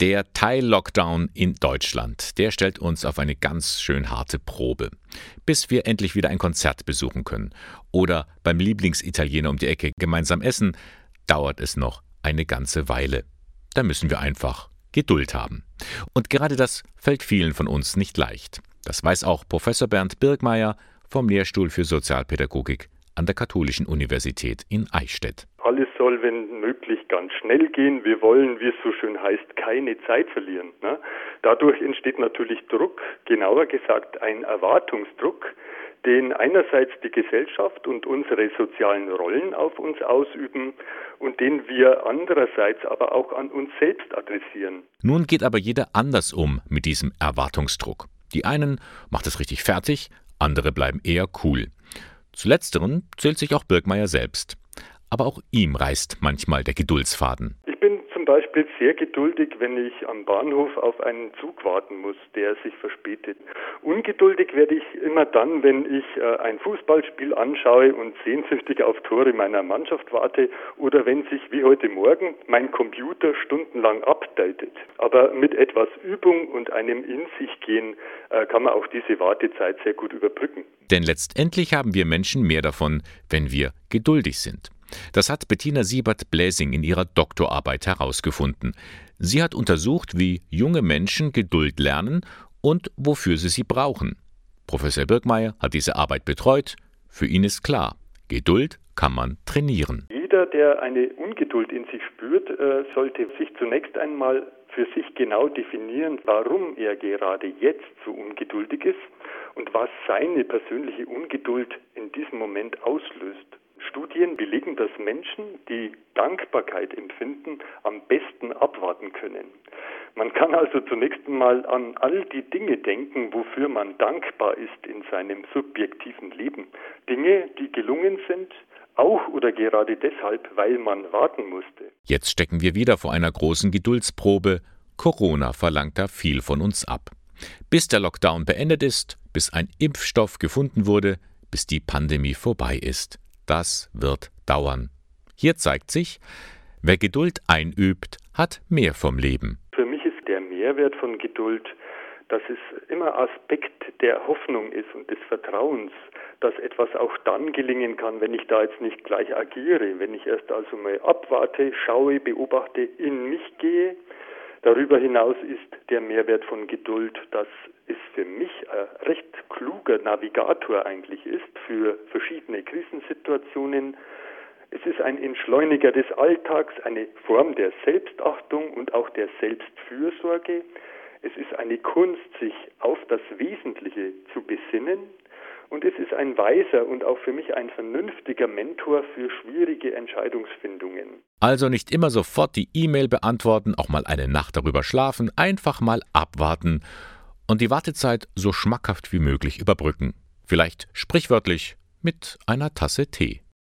Der Teil-Lockdown in Deutschland, der stellt uns auf eine ganz schön harte Probe. Bis wir endlich wieder ein Konzert besuchen können oder beim Lieblingsitaliener um die Ecke gemeinsam essen, dauert es noch eine ganze Weile. Da müssen wir einfach Geduld haben. Und gerade das fällt vielen von uns nicht leicht. Das weiß auch Professor Bernd Birgmeier vom Lehrstuhl für Sozialpädagogik an der Katholischen Universität in Eichstätt. Alles soll, wenn möglich, ganz schnell gehen. Wir wollen, wie es so schön heißt, keine Zeit verlieren. Ne? Dadurch entsteht natürlich Druck, genauer gesagt ein Erwartungsdruck, den einerseits die Gesellschaft und unsere sozialen Rollen auf uns ausüben und den wir andererseits aber auch an uns selbst adressieren. Nun geht aber jeder anders um mit diesem Erwartungsdruck. Die einen macht es richtig fertig, andere bleiben eher cool. Zu letzteren zählt sich auch Birkmeier selbst. Aber auch ihm reißt manchmal der Geduldsfaden. Beispiel sehr geduldig, wenn ich am Bahnhof auf einen Zug warten muss, der sich verspätet. Ungeduldig werde ich immer dann, wenn ich äh, ein Fußballspiel anschaue und sehnsüchtig auf Tore meiner Mannschaft warte oder wenn sich wie heute Morgen mein Computer stundenlang updatet. Aber mit etwas Übung und einem In sich gehen äh, kann man auch diese Wartezeit sehr gut überbrücken. Denn letztendlich haben wir Menschen mehr davon, wenn wir geduldig sind. Das hat Bettina Siebert-Bläsing in ihrer Doktorarbeit herausgefunden. Sie hat untersucht, wie junge Menschen Geduld lernen und wofür sie sie brauchen. Professor Birkmeier hat diese Arbeit betreut. Für ihn ist klar, Geduld kann man trainieren. Jeder, der eine Ungeduld in sich spürt, äh, sollte sich zunächst einmal für sich genau definieren, warum er gerade jetzt so ungeduldig ist und was seine persönliche Ungeduld in diesem Moment auslöst. Studien belegen, dass Menschen, die Dankbarkeit empfinden, am besten abwarten können. Man kann also zunächst einmal an all die Dinge denken, wofür man dankbar ist in seinem subjektiven Leben. Dinge, die gelungen sind, auch oder gerade deshalb, weil man warten musste. Jetzt stecken wir wieder vor einer großen Geduldsprobe. Corona verlangt da viel von uns ab. Bis der Lockdown beendet ist, bis ein Impfstoff gefunden wurde, bis die Pandemie vorbei ist. Das wird dauern. Hier zeigt sich, wer Geduld einübt, hat mehr vom Leben. Für mich ist der Mehrwert von Geduld, dass es immer Aspekt der Hoffnung ist und des Vertrauens, dass etwas auch dann gelingen kann, wenn ich da jetzt nicht gleich agiere, wenn ich erst also mal abwarte, schaue, beobachte, in mich gehe. Darüber hinaus ist der Mehrwert von Geduld, dass es für mich ein recht kluger Navigator eigentlich ist für verschiedene Krisensituationen. Es ist ein Entschleuniger des Alltags, eine Form der Selbstachtung und auch der Selbstfürsorge. Es ist eine Kunst, sich auf das Wesentliche zu besinnen. Und es ist ein weiser und auch für mich ein vernünftiger Mentor für schwierige Entscheidungsfindungen. Also nicht immer sofort die E-Mail beantworten, auch mal eine Nacht darüber schlafen, einfach mal abwarten und die Wartezeit so schmackhaft wie möglich überbrücken. Vielleicht sprichwörtlich mit einer Tasse Tee.